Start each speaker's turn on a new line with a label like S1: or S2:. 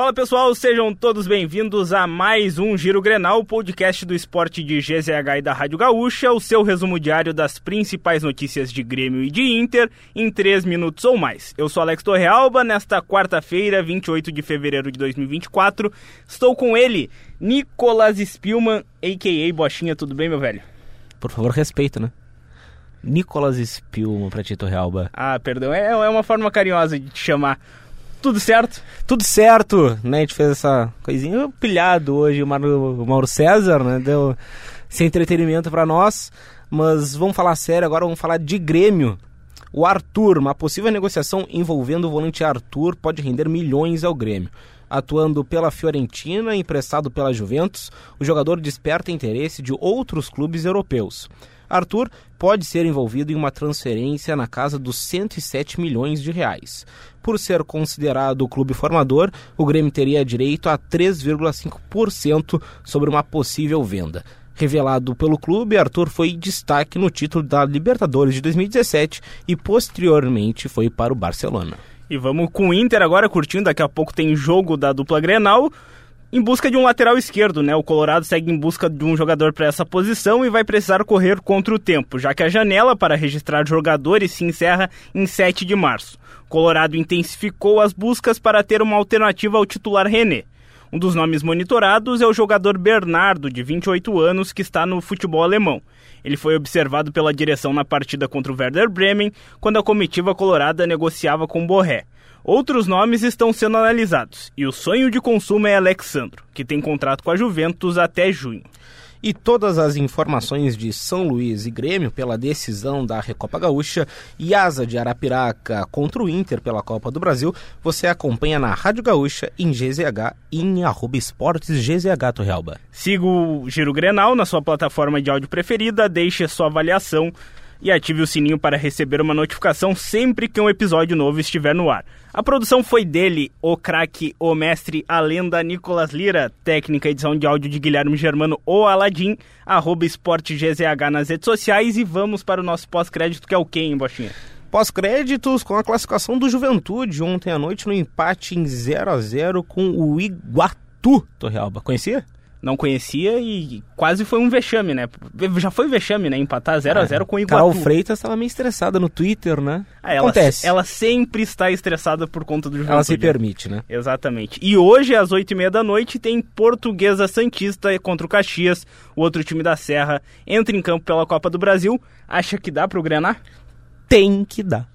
S1: Fala pessoal, sejam todos bem-vindos a mais um Giro Grenal, podcast do esporte de GZH e da Rádio Gaúcha, o seu resumo diário das principais notícias de Grêmio e de Inter em 3 minutos ou mais. Eu sou Alex Torrealba, nesta quarta-feira, 28 de fevereiro de 2024, estou com ele, Nicolas Spielman, a.k.a. Bochinha, tudo bem, meu velho?
S2: Por favor, respeita, né? Nicolas Spielman pra ti, Torrealba.
S1: Ah, perdão, é, é uma forma carinhosa de te chamar. Tudo certo?
S2: Tudo certo, né? A gente fez essa coisinha pilhado hoje, o Mauro, o Mauro César, né? Deu esse entretenimento para nós. Mas vamos falar sério agora, vamos falar de Grêmio. O Arthur, uma possível negociação envolvendo o volante Arthur pode render milhões ao Grêmio. Atuando pela Fiorentina, emprestado pela Juventus, o jogador desperta interesse de outros clubes europeus. Arthur pode ser envolvido em uma transferência na casa dos 107 milhões de reais. Por ser considerado o clube formador, o Grêmio teria direito a 3,5% sobre uma possível venda. Revelado pelo clube, Arthur foi destaque no título da Libertadores de 2017 e posteriormente foi para o Barcelona.
S1: E vamos com o Inter agora curtindo, daqui a pouco tem jogo da dupla Grenal em busca de um lateral esquerdo, né? O Colorado segue em busca de um jogador para essa posição e vai precisar correr contra o tempo, já que a janela para registrar jogadores se encerra em 7 de março. Colorado intensificou as buscas para ter uma alternativa ao titular René. Um dos nomes monitorados é o jogador Bernardo, de 28 anos, que está no futebol alemão. Ele foi observado pela direção na partida contra o Werder Bremen, quando a comitiva colorada negociava com Borré. Outros nomes estão sendo analisados e o sonho de consumo é Alexandro, que tem contrato com a Juventus até junho.
S2: E todas as informações de São Luís e Grêmio pela decisão da Recopa Gaúcha e Asa de Arapiraca contra o Inter pela Copa do Brasil, você acompanha na Rádio Gaúcha, em GZH e em arroba esportes GZH Torrealba.
S1: Siga o Giro Grenal na sua plataforma de áudio preferida, deixe sua avaliação e ative o sininho para receber uma notificação sempre que um episódio novo estiver no ar. A produção foi dele, o craque, o mestre, a lenda Nicolas Lira, técnica edição de áudio de Guilherme Germano, o Aladim, arroba esporte GZH nas redes sociais e vamos para o nosso pós-crédito que é o quê, hein, Bochinha?
S2: Pós-créditos com a classificação do Juventude ontem à noite no empate em 0 a 0 com o Iguatu, Torrealba. Conhecia?
S1: Não conhecia e quase foi um vexame, né? Já foi vexame, né? Empatar 0 a 0 com o Iguatu.
S2: Carol Freitas estava meio estressada no Twitter, né?
S1: Ah, ela, Acontece. Ela sempre está estressada por conta do jogo.
S2: Ela se permite, né?
S1: Exatamente. E hoje, às 8 e meia da noite, tem Portuguesa Santista contra o Caxias, o outro time da Serra. Entra em campo pela Copa do Brasil. Acha que dá para o Grenar?
S2: Tem que dar.